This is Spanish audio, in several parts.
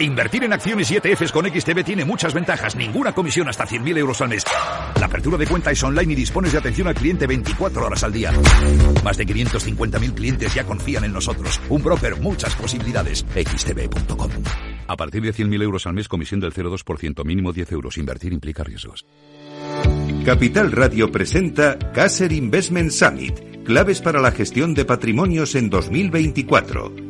Invertir en acciones y ETFs con XTB tiene muchas ventajas. Ninguna comisión hasta 100.000 euros al mes. La apertura de cuenta es online y dispones de atención al cliente 24 horas al día. Más de 550.000 clientes ya confían en nosotros. Un broker, muchas posibilidades. XTB.com. A partir de 100.000 euros al mes, comisión del 0,2%, mínimo 10 euros. Invertir implica riesgos. Capital Radio presenta Caser Investment Summit, claves para la gestión de patrimonios en 2024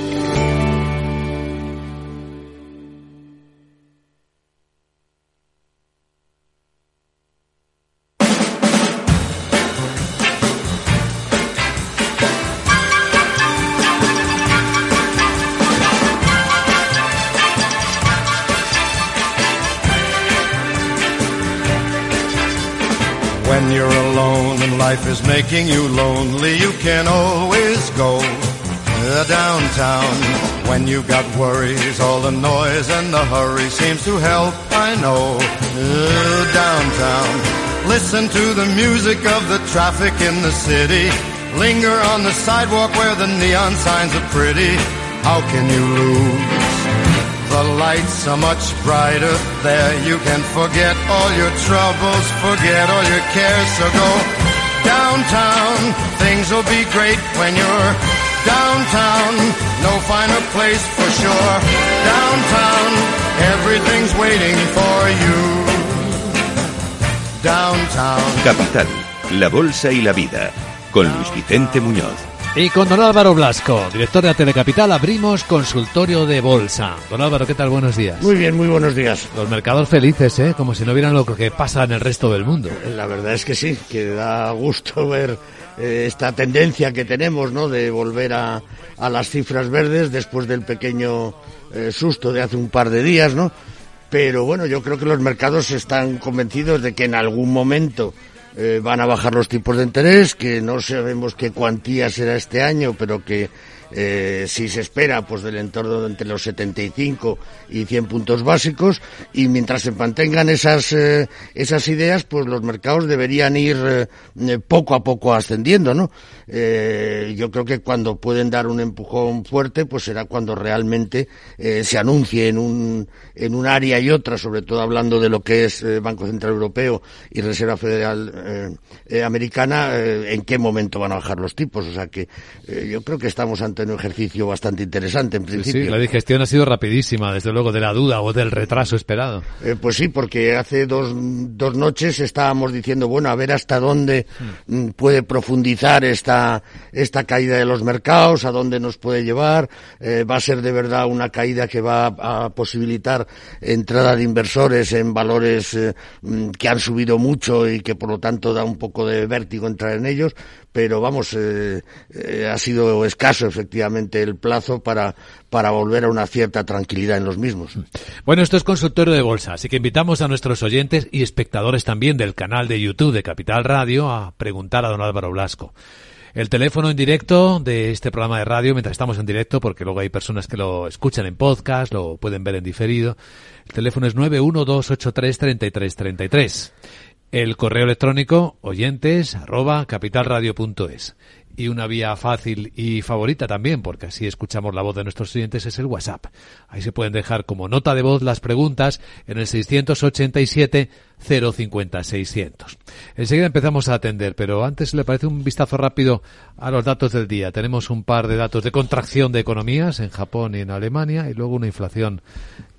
traffic in the city. Linger on the sidewalk where the neon signs are pretty. How can you lose? The lights are much brighter there. You can forget all your troubles, forget all your cares. So go downtown. Things will be great when you're downtown. No finer place for sure. Downtown, everything's waiting for you. Downtown. Capital, la bolsa y la vida. Con Luis Vicente Muñoz. Y con don Álvaro Blasco, director de la Telecapital, abrimos consultorio de bolsa. Don Álvaro, ¿qué tal? Buenos días. Muy bien, muy buenos días. Los mercados felices, ¿eh? Como si no vieran lo que pasa en el resto del mundo. La verdad es que sí, que da gusto ver eh, esta tendencia que tenemos, ¿no? De volver a, a las cifras verdes después del pequeño eh, susto de hace un par de días, ¿no? Pero bueno, yo creo que los mercados están convencidos de que en algún momento eh, van a bajar los tipos de interés, que no sabemos qué cuantía será este año, pero que eh, si se espera pues del entorno de entre los 75 y 100 puntos básicos y mientras se mantengan esas eh, esas ideas pues los mercados deberían ir eh, poco a poco ascendiendo no eh, yo creo que cuando pueden dar un empujón fuerte pues será cuando realmente se anuncie en un en un área y otra sobre todo hablando de lo que es Banco Central Europeo y Reserva Federal Americana en qué momento van a bajar los tipos. O sea que yo creo que estamos ante un ejercicio bastante interesante en principio. Sí, la digestión ha sido rapidísima, desde luego, de la duda o del retraso esperado. Eh, pues sí, porque hace dos, dos noches estábamos diciendo, bueno, a ver hasta dónde mm, puede profundizar esta, esta caída de los mercados, a dónde nos puede llevar, eh, va a ser de verdad una caída que va a, posibilitar entrada de inversores en valores eh, mm, que han subido mucho y que por lo tanto da un poco de vértigo entrar en ellos, pero vamos, eh, eh, ha sido escaso efectivamente el plazo para, para volver a una cierta tranquilidad en los mismos. Bueno, esto es consultorio de bolsa, así que invitamos a nuestros oyentes y espectadores también del canal de YouTube de Capital Radio a preguntar a don Álvaro Blasco. El teléfono en directo de este programa de radio, mientras estamos en directo, porque luego hay personas que lo escuchan en podcast, lo pueden ver en diferido. El teléfono es 912833333 el correo electrónico oyentes arroba capitalradio.es. Y una vía fácil y favorita también, porque así escuchamos la voz de nuestros oyentes, es el WhatsApp. Ahí se pueden dejar como nota de voz las preguntas en el 687 050 600. Enseguida empezamos a atender, pero antes le parece un vistazo rápido a los datos del día. Tenemos un par de datos de contracción de economías en Japón y en Alemania y luego una inflación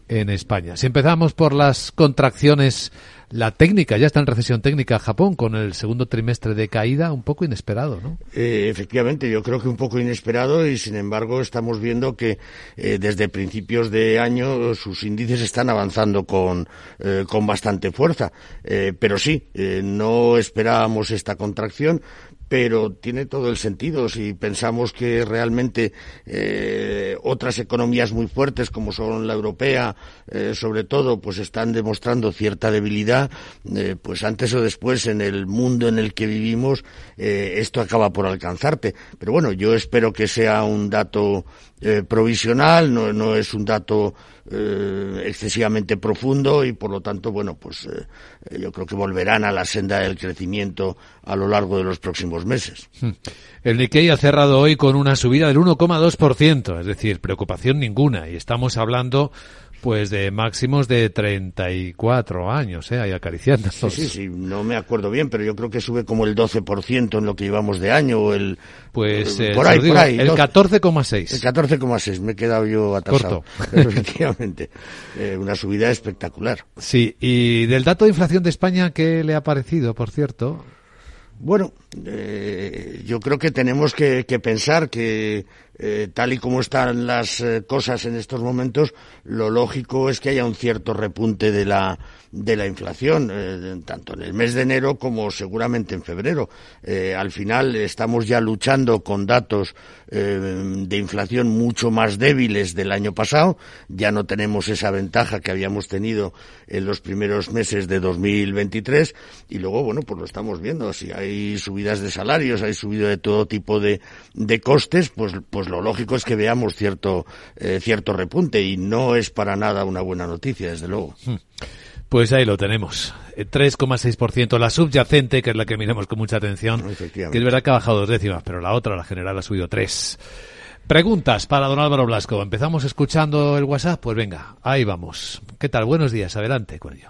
en España. Si empezamos por las contracciones la técnica, ya está en recesión técnica Japón con el segundo trimestre de caída, un poco inesperado, ¿no? Eh, efectivamente, yo creo que un poco inesperado y sin embargo estamos viendo que eh, desde principios de año sus índices están avanzando con, eh, con bastante fuerza. pero sí, no esperábamos esta contracción, pero tiene todo el sentido si pensamos que realmente eh, otras economías muy fuertes como son la europea, eh, sobre todo, pues están demostrando cierta debilidad, eh, pues antes o después en el mundo en el que vivimos esto acaba por alcanzarte. Pero bueno, yo espero que sea un dato provisional, no, no es un dato excesivamente profundo y por lo tanto, bueno, pues yo creo que volverán a la senda del crecimiento a lo largo de los próximos meses. El Nikkei ha cerrado hoy con una subida del 1,2%, es decir, preocupación ninguna y estamos hablando pues de máximos de 34 años, ¿eh? Ahí acariciando. Sí, sí, sí, no me acuerdo bien, pero yo creo que sube como el 12% en lo que llevamos de año, o el... Pues, eh, por ahí, por ahí. El 14,6. El 14,6, me he quedado yo atrasado. efectivamente, eh, una subida espectacular. Sí, y del dato de inflación de España, ¿qué le ha parecido, por cierto? Bueno, eh, yo creo que tenemos que, pensar que eh, tal y como están las eh, cosas en estos momentos, lo lógico es que haya un cierto repunte de la, de la inflación, eh, tanto en el mes de enero como seguramente en febrero. Al final estamos ya luchando con datos de inflación mucho más débiles del año pasado. Ya no tenemos esa ventaja que habíamos tenido en los primeros meses de 2023. Y luego, bueno, pues lo estamos viendo. Si hay subidas de salarios, hay subido de todo tipo de, de costes, pues, pues lo lógico es que veamos cierto, cierto repunte. Y no es para nada una buena noticia, desde luego. Hmm. Pues ahí lo tenemos. 3,6% eh, la subyacente, que es la que miramos con mucha atención, que es verdad que ha bajado dos décimas, pero la otra, la general, ha subido tres. Preguntas para don Álvaro Blasco. Empezamos escuchando el WhatsApp. Pues venga, ahí vamos. ¿Qué tal? Buenos días. Adelante con ello.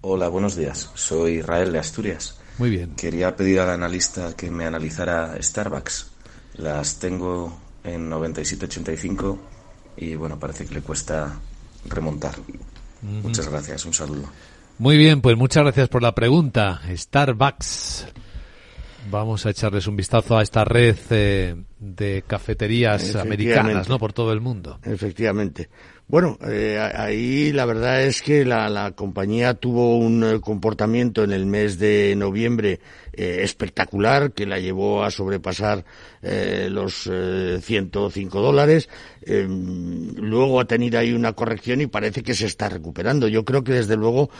Hola, buenos días. Soy Israel de Asturias. Muy bien. Quería pedir al analista que me analizara Starbucks. Las tengo en 97.85 y bueno, parece que le cuesta remontar. Muchas gracias, un saludo. Muy bien, pues muchas gracias por la pregunta. Starbucks. Vamos a echarles un vistazo a esta red eh, de cafeterías americanas, ¿no? Por todo el mundo. Efectivamente. Bueno, eh, ahí la verdad es que la, compañía tuvo un eh, comportamiento en el mes de noviembre espectacular que la llevó a sobrepasar los 105 dólares. luego ha tenido ahí una corrección y parece que se está recuperando. Yo creo que desde luego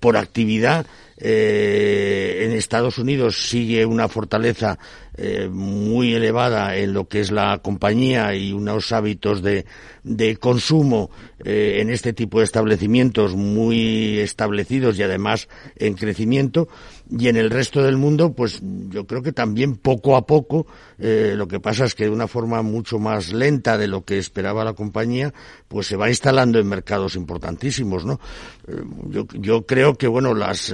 por actividad en Estados Unidos sigue una fortaleza muy elevada en lo que es la compañía y unos hábitos de, de consumo eh, en este tipo de establecimientos muy establecidos y además en crecimiento y en el resto del mundo pues yo creo que también poco a poco eh, lo que pasa es que de una forma mucho más lenta de lo que esperaba la compañía pues se va instalando en mercados importantísimos no eh, yo, yo, creo que bueno las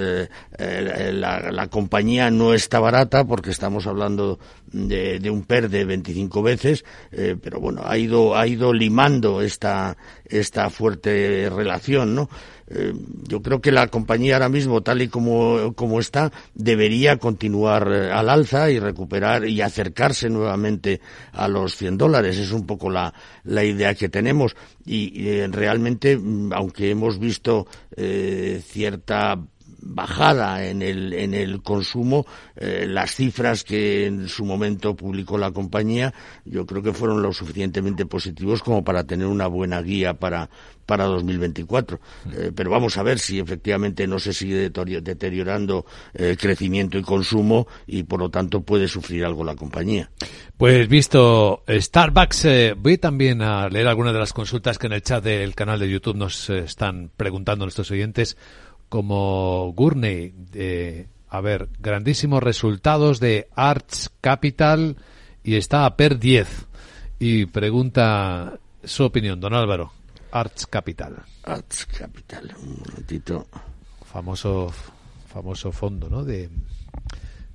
la, la, compañía no está barata porque estamos hablando de, de un PER de 25 veces pero bueno ha ido ha ido limando esta esta fuerte relación, ¿no? Eh, yo creo que la compañía ahora mismo, tal y como, como está, debería continuar eh, al alza y recuperar y acercarse nuevamente a los 100 dólares. Es un poco la, la idea que tenemos. Y, eh, realmente, mm, aunque hemos visto cierta bajada en el, en el consumo, eh, las cifras que en su momento publicó la compañía, yo creo que fueron lo suficientemente positivos como para tener una buena guía para, para 2024. Eh, pero vamos a ver si efectivamente no se sigue deteriorando eh, crecimiento y consumo y por lo tanto puede sufrir algo la compañía. Pues visto Starbucks, voy también a leer algunas de las consultas que en el chat del canal de YouTube nos están preguntando nuestros oyentes como Gurney. a ver, grandísimos resultados de Arts Capital y está a PER 10. Y pregunta su opinión, don Álvaro. Arts Capital. Arts Capital, un momentito. Famoso, famoso fondo, ¿no? De,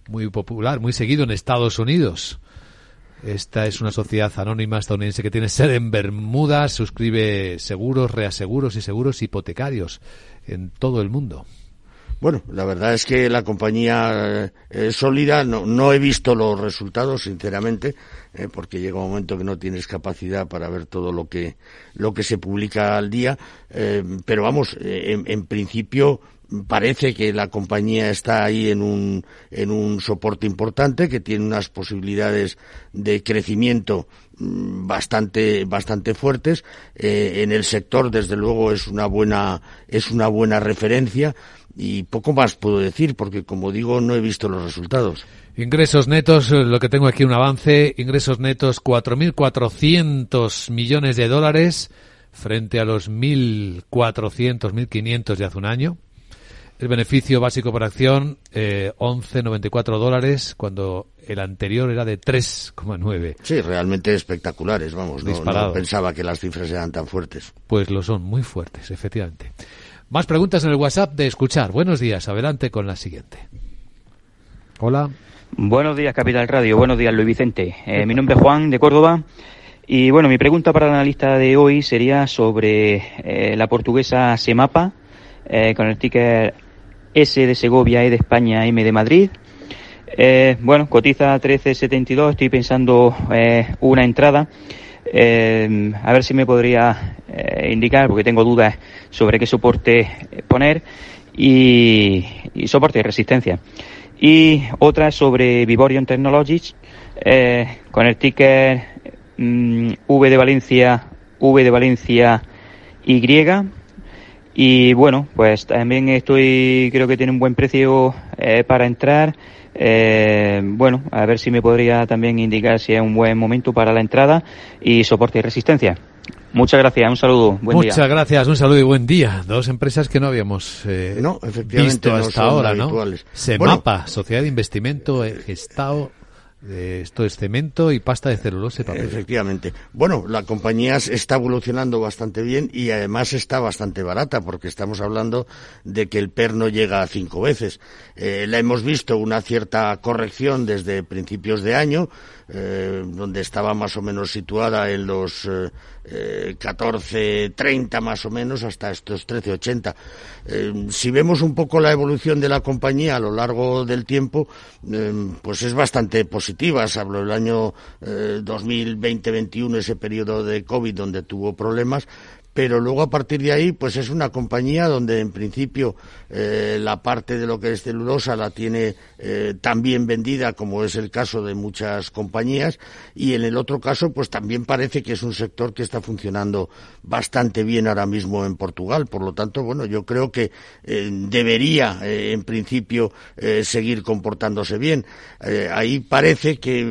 muy popular, muy seguido en Estados Unidos. Esta es una sociedad anónima estadounidense que tiene sede en Bermuda, suscribe seguros, reaseguros y seguros hipotecarios en todo el mundo. Bueno, la verdad es que la compañía eh, es sólida. No, no, he visto los resultados, sinceramente, eh, porque llega un momento que no tienes capacidad para ver todo lo que lo que se publica al día. Eh, pero vamos, en, en, principio parece que la compañía está ahí en un en un soporte importante, que tiene unas posibilidades de crecimiento mm, bastante bastante fuertes en el sector desde luego es una buena es una buena referencia y poco más puedo decir porque como digo no he visto los resultados. Ingresos netos, eh, lo que tengo aquí un avance, ingresos netos 4.400 millones de dólares frente a los 1.400, 1.500 de hace un año. El beneficio básico por acción, eh, 11,94 dólares, cuando el anterior era de 3,9. Sí, realmente espectaculares, vamos. No, no, pensaba que las cifras eran tan fuertes. Pues lo son, muy fuertes, efectivamente. Más preguntas en el WhatsApp de escuchar. Buenos días, adelante con la siguiente. Hola. Buenos días, Capital Radio. Buenos días, Luis Vicente. Eh, mi nombre es Juan, de Córdoba. Y bueno, mi pregunta para el analista de hoy sería sobre eh, la portuguesa Semapa, eh, con el ticker S de Segovia, E de España, M de Madrid. bueno, cotiza 13.72, estoy pensando una entrada. Eh, a ver si me podría eh, indicar, porque tengo dudas sobre qué soporte poner y, soporte y resistencia. Y otra sobre Vivorion Technologies eh, con el ticker mm, V de Valencia, V de Valencia Y. Y bueno, pues también estoy, creo que tiene un buen precio para entrar. Eh, bueno, a ver si me podría también indicar si es un buen momento para la entrada y soporte y resistencia. Muchas gracias, un saludo, buen Muchas gracias, un saludo y buen día. Dos empresas que no habíamos eh, visto hasta ahora, ¿no? Semapa, Sociedad de Investimento Gestao esto es cemento y pasta de celulosa. Efectivamente. Bueno, la compañía está evolucionando bastante bien y además está bastante barata porque estamos hablando de que el PER no llega a cinco veces. Eh, la hemos visto una cierta corrección desde principios de año, eh, donde estaba más o menos situada en los eh, 14.30 más o menos hasta estos 13.80. Eh, si vemos un poco la evolución de la compañía a lo largo del tiempo, eh, pues es bastante positiva. Se habló el año 2020-21, eh, ese periodo de COVID donde tuvo problemas, pero luego a partir de ahí pues es una compañía donde en principio eh, la parte de lo que es celulosa la tiene eh, tan bien vendida como es el caso de muchas compañías y en el otro caso pues también parece que es un sector que está funcionando bastante bien ahora mismo en Portugal. Por lo tanto bueno yo creo que eh, debería en principio seguir comportándose bien. Ahí parece que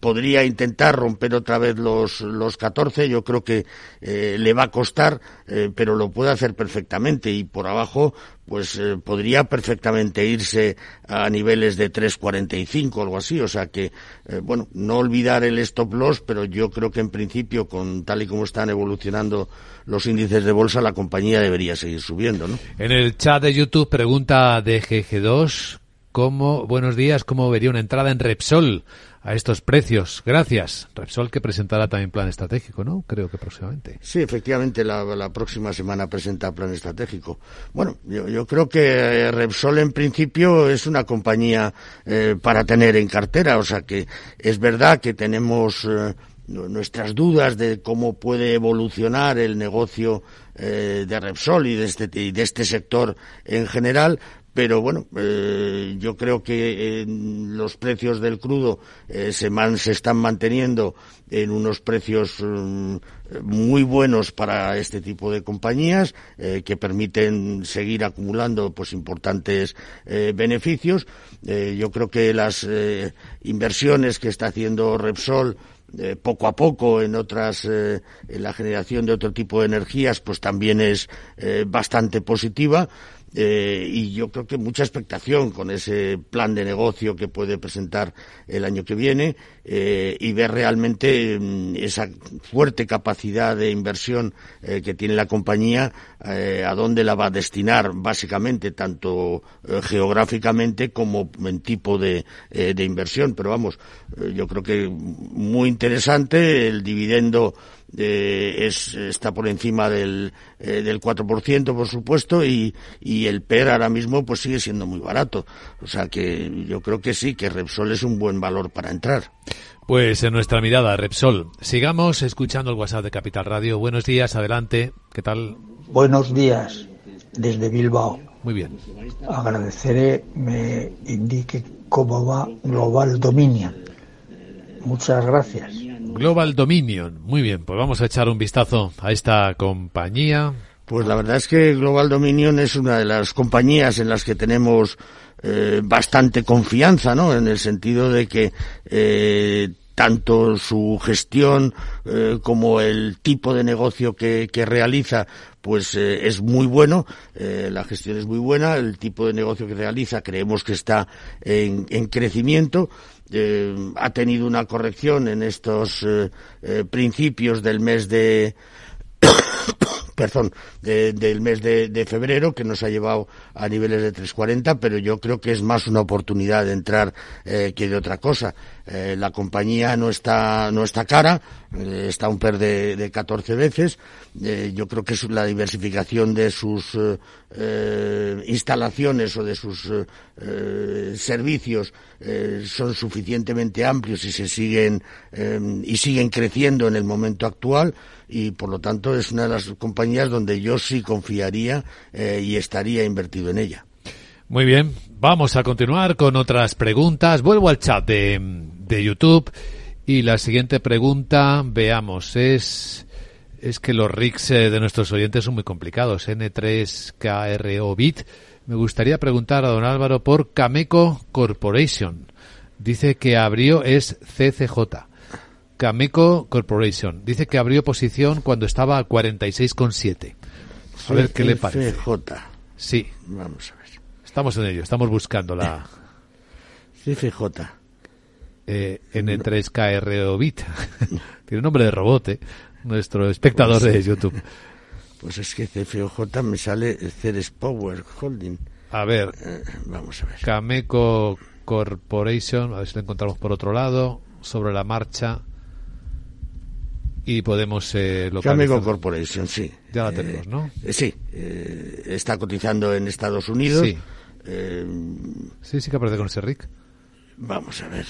podría intentar romper otra vez los los 14 yo creo que le va a costar, eh, pero lo puede hacer perfectamente y por abajo pues eh, podría perfectamente irse a niveles de 3.45 o algo así, o sea que eh, bueno, no olvidar el stop loss, pero yo creo que en principio con tal y como están evolucionando los índices de bolsa la compañía debería seguir subiendo, ¿no? En el chat de YouTube pregunta de GG2 cómo buenos días, cómo vería una entrada en Repsol a estos precios. Gracias. Repsol que presentará también plan estratégico, ¿no? Creo que próximamente. Sí, efectivamente, la, próxima semana presenta plan estratégico. Bueno, yo, creo que Repsol en principio es una compañía eh, para tener en cartera, o sea que es verdad que tenemos eh, nuestras dudas de cómo puede evolucionar el negocio eh, de Repsol y de, este, y de este sector en general, pero bueno, eh, yo creo que eh, los precios del crudo eh, se, están manteniendo en unos precios mm, muy buenos para este tipo de compañías que permiten seguir acumulando pues importantes beneficios. yo creo que las inversiones que está haciendo Repsol poco a poco en otras en la generación de otro tipo de energías pues también es bastante positiva eh, y yo creo que mucha expectación con ese plan de negocio que puede presentar el año que viene eh, y ver realmente mm, esa fuerte capacidad de inversión eh, que tiene la compañía, a dónde la va a destinar básicamente, tanto geográficamente como en tipo de inversión. Pero vamos, yo creo que muy interesante el dividendo eh, es, está por encima del, eh, del 4%, por supuesto, y, y el PER ahora mismo pues sigue siendo muy barato. O sea que yo creo que sí, que Repsol es un buen valor para entrar. Pues en nuestra mirada, Repsol. Sigamos escuchando el WhatsApp de Capital Radio. Buenos días, adelante. ¿Qué tal? Buenos días, desde Bilbao. Muy bien. Agradeceré me indique cómo va Global Dominion. Muchas gracias. Global Dominion. Muy bien, pues vamos a echar un vistazo a esta compañía. Pues la verdad es que Global Dominion es una de las compañías en las que tenemos eh, bastante confianza, ¿no? En el sentido de que eh, tanto su gestión eh, como el tipo de negocio que, que realiza pues eh, es muy bueno, eh, la gestión es muy buena, el tipo de negocio que realiza creemos que está en, en crecimiento, eh, ha tenido una corrección en estos eh, eh, principios del mes de perdón, de, del mes de, febrero, que nos ha llevado a niveles de 3.40, pero yo creo que es más una oportunidad de entrar eh, que de otra cosa. Eh, la compañía no está, no está cara, eh, está un PER de, de 14 veces. yo creo que la diversificación de sus instalaciones o de sus servicios son suficientemente amplios y se siguen y siguen creciendo en el momento actual y por lo tanto es una de las compañías donde yo sí confiaría eh, y estaría invertido en ella. Muy bien, vamos a continuar con otras preguntas. Vuelvo al chat de, de YouTube y la siguiente pregunta, veamos, es es que los RICs eh, de nuestros oyentes son muy complicados. N3KRO Bit. Me gustaría preguntar a don Álvaro por Cameco Corporation. Dice que abrió es CCJ. Cameco Corporation. Dice que abrió posición cuando estaba a 46,7. A ver qué le parece. CFJ. Sí. Vamos a ver. Estamos en ello, estamos buscando la CFJ. Eh, N3KRO Bit. Tiene nombre de robot, ¿eh? Nuestro espectador de YouTube. Pues es que CFJ me sale Ceres Power Holding. A ver, Eh, vamos a ver. Cameco Corporation, a ver si lo encontramos por otro lado, sobre la marcha. Y podemos eh, localizar. Cameco Corporation, sí. Ya la Eh, tenemos, ¿no? eh, sí. eh, está cotizando en Estados Unidos. Sí. Eh, Sí, sí que aparece con ese Rick. Vamos a ver.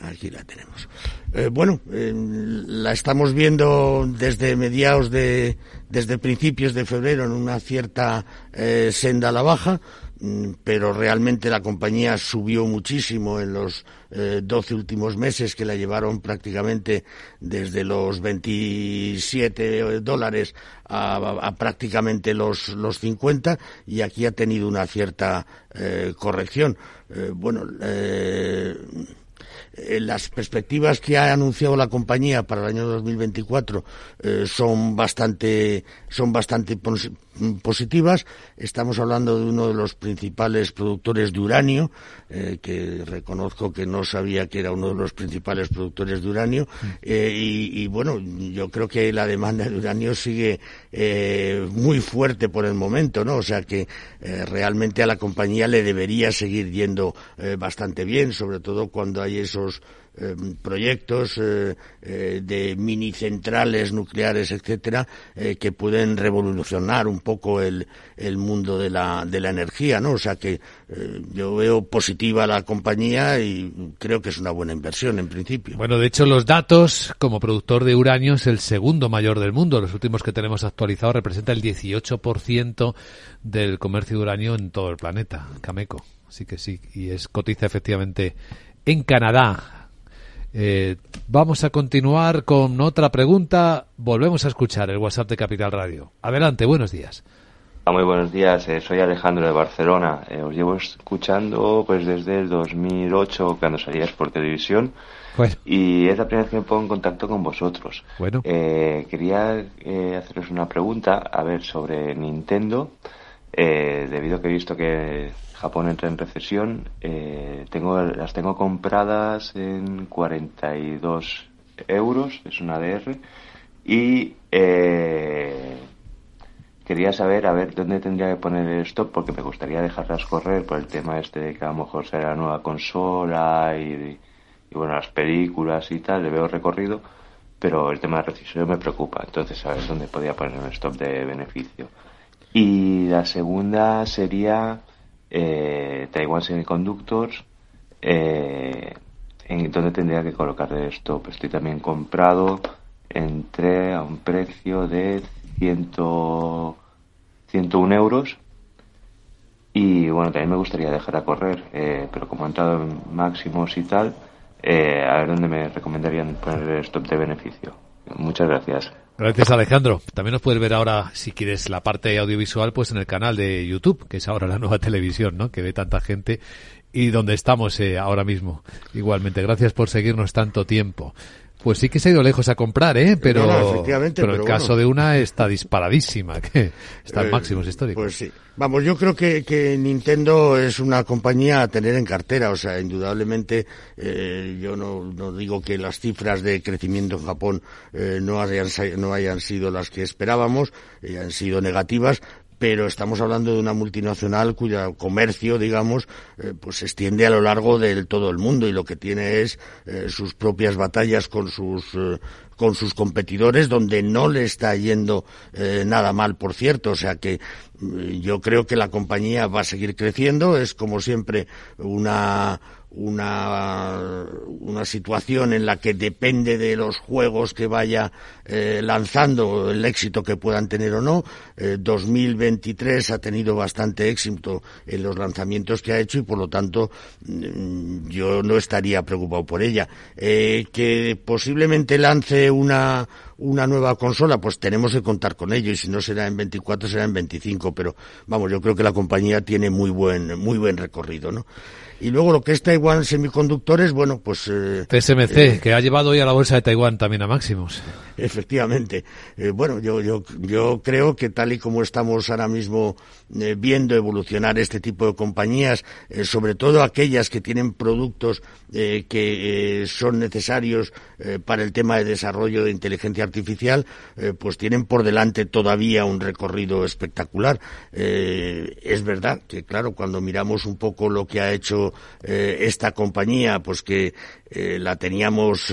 Aquí la tenemos. Eh, bueno, eh, la estamos viendo desde mediados de, desde principios de febrero en una cierta eh, senda a la baja, mm, pero realmente la compañía subió muchísimo en los eh, 12 últimos meses que la llevaron prácticamente desde los 27 dólares a, prácticamente los, los 50 y aquí ha tenido una cierta corrección. Bueno, eh, las perspectivas que ha anunciado la compañía para el año 2024 eh, son bastante son bastante pos positivas. Estamos hablando de uno de los principales productores de uranio, eh, que reconozco que no sabía que era uno de los principales productores de uranio. Eh, y, y, bueno, yo creo que la demanda de uranio sigue muy fuerte por el momento, ¿no? O sea que realmente a la compañía le debería seguir yendo bastante bien, sobre todo cuando hay esos eh, proyectos eh, eh, de mini centrales nucleares, etcétera, eh, que pueden revolucionar un poco el, el mundo de la, de la energía, ¿no? O sea que yo veo positiva la compañía y creo que es una buena inversión en principio. Bueno, de hecho, los datos como productor de uranio es el segundo mayor del mundo. Los últimos que tenemos actualizados representa el 18% del comercio de uranio en todo el planeta, Cameco. Así que sí, y es cotiza efectivamente en Canadá. Eh, vamos a continuar con otra pregunta. Volvemos a escuchar el WhatsApp de Capital Radio. Adelante, buenos días. Muy buenos días, eh, soy Alejandro de Barcelona. Eh, os llevo escuchando pues desde el 2008 cuando salías por televisión Bueno, y es la primera vez que me pongo en contacto con vosotros. bueno. Eh, quería eh, haceros una pregunta, a ver, sobre Nintendo. Eh, debido a que he visto que Japón entra en recesión, eh, tengo, las tengo compradas en 42 euros, es una DR, y eh, quería saber a ver dónde tendría que poner el stop porque me gustaría dejarlas correr por el tema este de que a lo mejor será la nueva consola y, y bueno, las películas y tal, le veo recorrido, pero el tema de recesión me preocupa. Entonces, a ver dónde podía poner un stop de beneficio. Y la segunda sería eh, Taiwan Semiconductors, eh, en donde tendría que colocar el stop. Estoy también comprado, entré a un precio de 100, 101 euros. Y bueno, también me gustaría dejar a correr, eh, pero como he entrado en máximos y tal, eh, a ver dónde me recomendarían poner el stop de beneficio. Muchas gracias. Gracias Alejandro. También nos puedes ver ahora, si quieres, la parte audiovisual, pues en el canal de YouTube, que es ahora la nueva televisión, ¿no? Que ve tanta gente y donde estamos eh, ahora mismo.Igualmente, gracias por seguirnos tanto tiempo. Pues sí que se ha ido lejos a comprar, ¿eh? Pero, pero, el caso de una está disparadísima, que está en eh, máximos históricos. Pues sí. Vamos, yo creo que, que, Nintendo es una compañía a tener en cartera. O sea, indudablemente, eh, yo no, no, digo que las cifras de crecimiento en Japón eh, no, hayan, no hayan sido las que esperábamos, han sido negativas, pero estamos hablando de una multinacional cuyo comercio, digamos, eh, pues se extiende a lo largo de todo el mundo y lo que tiene es eh, sus propias batallas con sus eh, con sus competidores donde no le está yendo nada mal, por cierto, o sea que mm, yo creo que la compañía va a seguir creciendo, es como siempre una una, una situación en la que depende de los juegos que vaya eh, lanzando el éxito que puedan tener o no. 2023 eh, ha tenido bastante éxito en los lanzamientos que ha hecho y por lo tanto mm, yo no estaría preocupado por ella. Eh, que posiblemente lance una, una nueva consola, pues tenemos que contar con ello y si no será en 24 será en 25, pero vamos, yo creo que la compañía tiene muy buen muy buen recorrido, ¿no? Y luego lo que es Taiwan Semiconductores, bueno, pues... Eh, TSMC, eh, que ha llevado hoy a la bolsa de Taiwán también a máximos. Efectivamente. Eh, bueno, yo, yo, yo creo que tal y como estamos ahora mismo viendo evolucionar este tipo de compañías, sobre todo aquellas que tienen productos que son necesarios para el tema de desarrollo de inteligencia artificial, pues tienen por delante todavía un recorrido espectacular. es verdad que, claro, cuando miramos un poco lo que ha hecho esta compañía, pues que la teníamos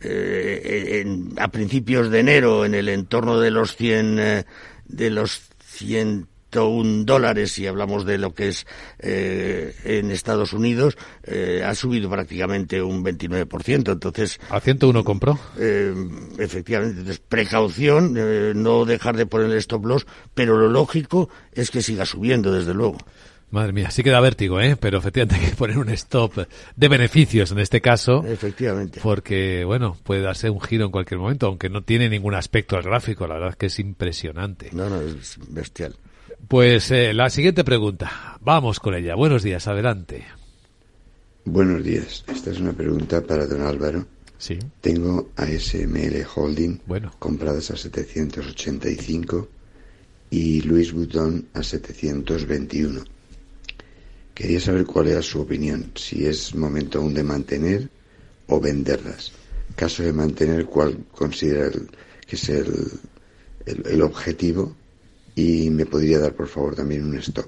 eh, a principios de enero en el entorno de los 100 eh, de los 101 dólares si hablamos de lo que es eh, en Estados Unidos ha subido prácticamente un 29% entonces a 101 compró efectivamente entonces precaución no dejar de poner el stop loss pero lo lógico es que siga subiendo desde luego Madre mía, sí que da vértigo, ¿eh? Pero efectivamente hay que poner un stop de beneficios en este caso. Efectivamente. Porque, bueno, puede darse un giro en cualquier momento, aunque no tiene ningún aspecto gráfico. La verdad es que es impresionante. No, no, es bestial. Pues eh, la siguiente pregunta. Vamos con ella. Buenos días, adelante. Buenos días. Esta es una pregunta para don Álvaro. Sí. Tengo ASML Holding bueno. compradas a 785 y Luis Butón a 721 Quería saber cuál era su opinión, si es momento aún de mantener o venderlas. Caso de mantener, cuál considera que es el, el, objetivo y me podría dar, por favor, también un stop.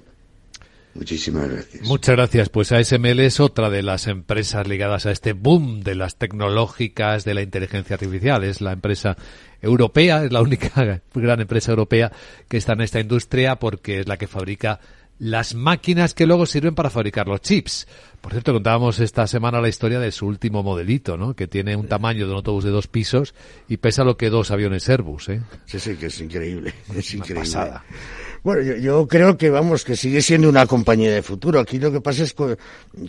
Muchísimas gracias. Muchas gracias. Pues ASML es otra de las empresas ligadas a este boom de las tecnológicas de la inteligencia artificial. Es la empresa europea, es la única gran empresa europea que está en esta industria porque es la que fabrica las máquinas que luego sirven para fabricar los chips. Por cierto, contábamos esta semana la historia de su último modelito, ¿no? Que tiene un tamaño de un autobús de dos pisos y pesa lo que dos aviones Airbus, ¿eh? Sí, sí, que es increíble. Es increíble. Pasada. Bueno, yo, creo que vamos, que sigue siendo una compañía de futuro. Aquí lo que pasa es que,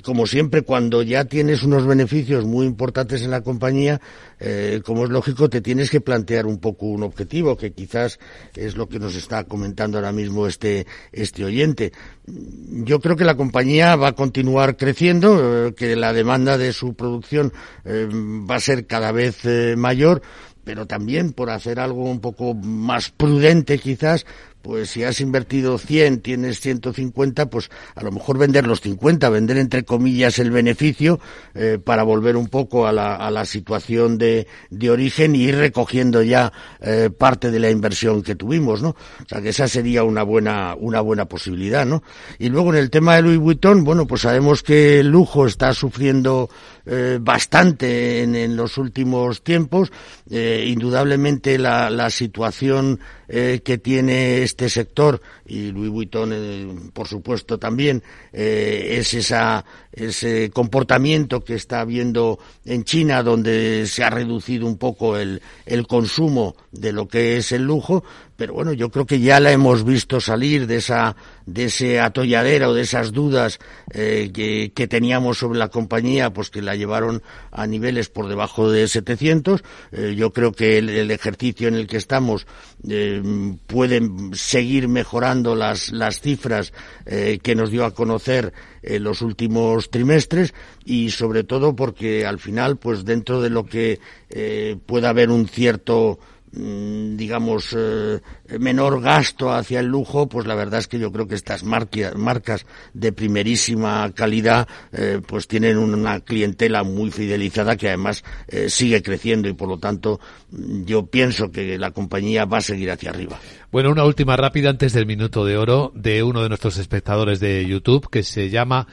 como siempre, cuando ya tienes unos beneficios muy importantes en la compañía, eh, como es lógico, te tienes que plantear un poco un objetivo, que quizás es lo que nos está comentando ahora mismo este, este oyente. Yo creo que la compañía va a continuar creciendo, eh, que la demanda de su producción eh, va a ser cada vez mayor, pero también por hacer algo un poco más prudente quizás, pues si has invertido 100, tienes 150, pues a lo mejor vender los 50, vender entre comillas el beneficio eh, para volver un poco a la, a la situación de, de, origen y ir recogiendo ya eh, parte de la inversión que tuvimos, ¿no? O sea que esa sería una buena, una buena posibilidad, ¿no? Y luego en el tema de Louis Vuitton, bueno, pues sabemos que el lujo está sufriendo eh, bastante en, los últimos tiempos. Eh, indudablemente la, la situación eh, que tiene este sector y Louis Vuitton, por supuesto, también es esa, ese comportamiento que está habiendo en China, donde se ha reducido un poco el, el consumo de lo que es el lujo, pero bueno, yo creo que ya la hemos visto salir de esa de ese atolladero, de esas dudas eh, que, que, teníamos sobre la compañía, pues que la llevaron a niveles por debajo de 700. Eh, yo creo que el, ejercicio en el que estamos eh, puede seguir mejorando las, las cifras eh, que nos dio a conocer en los últimos trimestres y sobre todo porque al final, pues dentro de lo que eh, pueda haber un cierto digamos, eh, menor gasto hacia el lujo, pues la verdad es que yo creo que estas marcas de primerísima calidad, eh, pues tienen una clientela muy fidelizada que además eh, sigue creciendo y por lo tanto mm, yo pienso que la compañía va a seguir hacia arriba. Bueno, una última rápida antes del minuto de oro de uno de nuestros espectadores de YouTube que se llama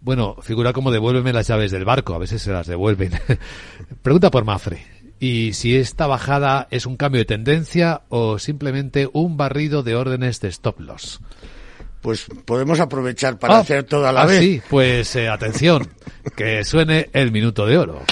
bueno, figura como devuélveme las llaves del barco, a veces se las devuelven. Pregunta por Mafre y si esta bajada es un cambio de tendencia o simplemente un barrido de órdenes de stop loss. Pues podemos aprovechar para ah, hacer toda la ah, vez. Sí, pues eh, atención, que suene el minuto de oro.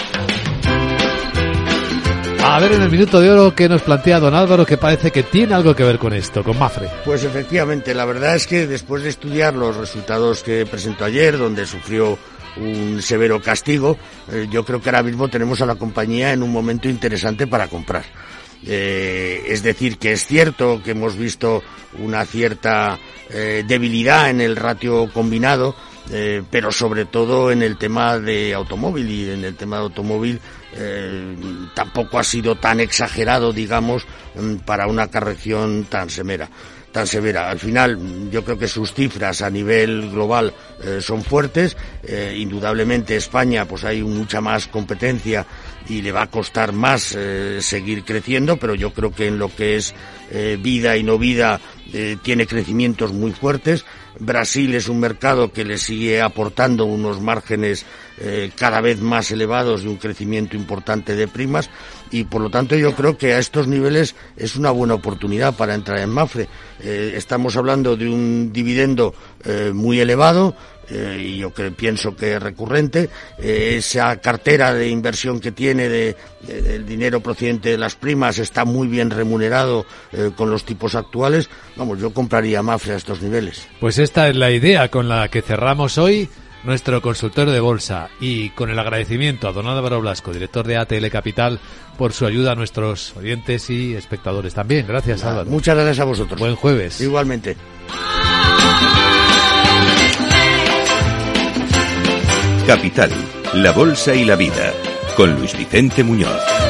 A ver en el minuto de oro que nos plantea don Álvaro que parece que tiene algo que ver con esto, con Mafre. Pues efectivamente, la verdad es que después de estudiar los resultados que presentó ayer, donde sufrió un severo castigo, eh, yo creo que ahora mismo tenemos a la compañía en un momento interesante para comprar. Eh, es decir, que es cierto que hemos visto una cierta eh, debilidad en el ratio combinado, pero sobre todo en el tema de automóvil y en el tema de automóvil tampoco ha sido tan exagerado, digamos, mm, para una corrección tan severa tan severa. Al final, yo creo que sus cifras a nivel global eh, son fuertes. Eh, indudablemente, España, pues hay mucha más competencia y le va a costar más eh, seguir creciendo, pero yo creo que en lo que es vida y no vida tiene crecimientos muy fuertes. Brasil es un mercado que le sigue aportando unos márgenes cada vez más elevados y un crecimiento importante de primas y por lo tanto yo creo que a estos niveles es una buena oportunidad para entrar en Mafre. Eh, estamos hablando de un dividendo eh, muy elevado, eh, y yo que pienso que es recurrente, esa cartera de inversión que tiene de, del dinero procedente de las primas está muy bien remunerado con los tipos actuales. Vamos, yo compraría Mafre a estos niveles. Pues esta es la idea con la que cerramos hoy nuestro consultor de bolsa y con el agradecimiento a don Álvaro Blasco, director de ATL Capital, por su ayuda a nuestros oyentes y espectadores también. Gracias, Álvaro. Muchas gracias a vosotros. Buen jueves. Igualmente. Capital, la bolsa y la vida, con Luis Vicente Muñoz.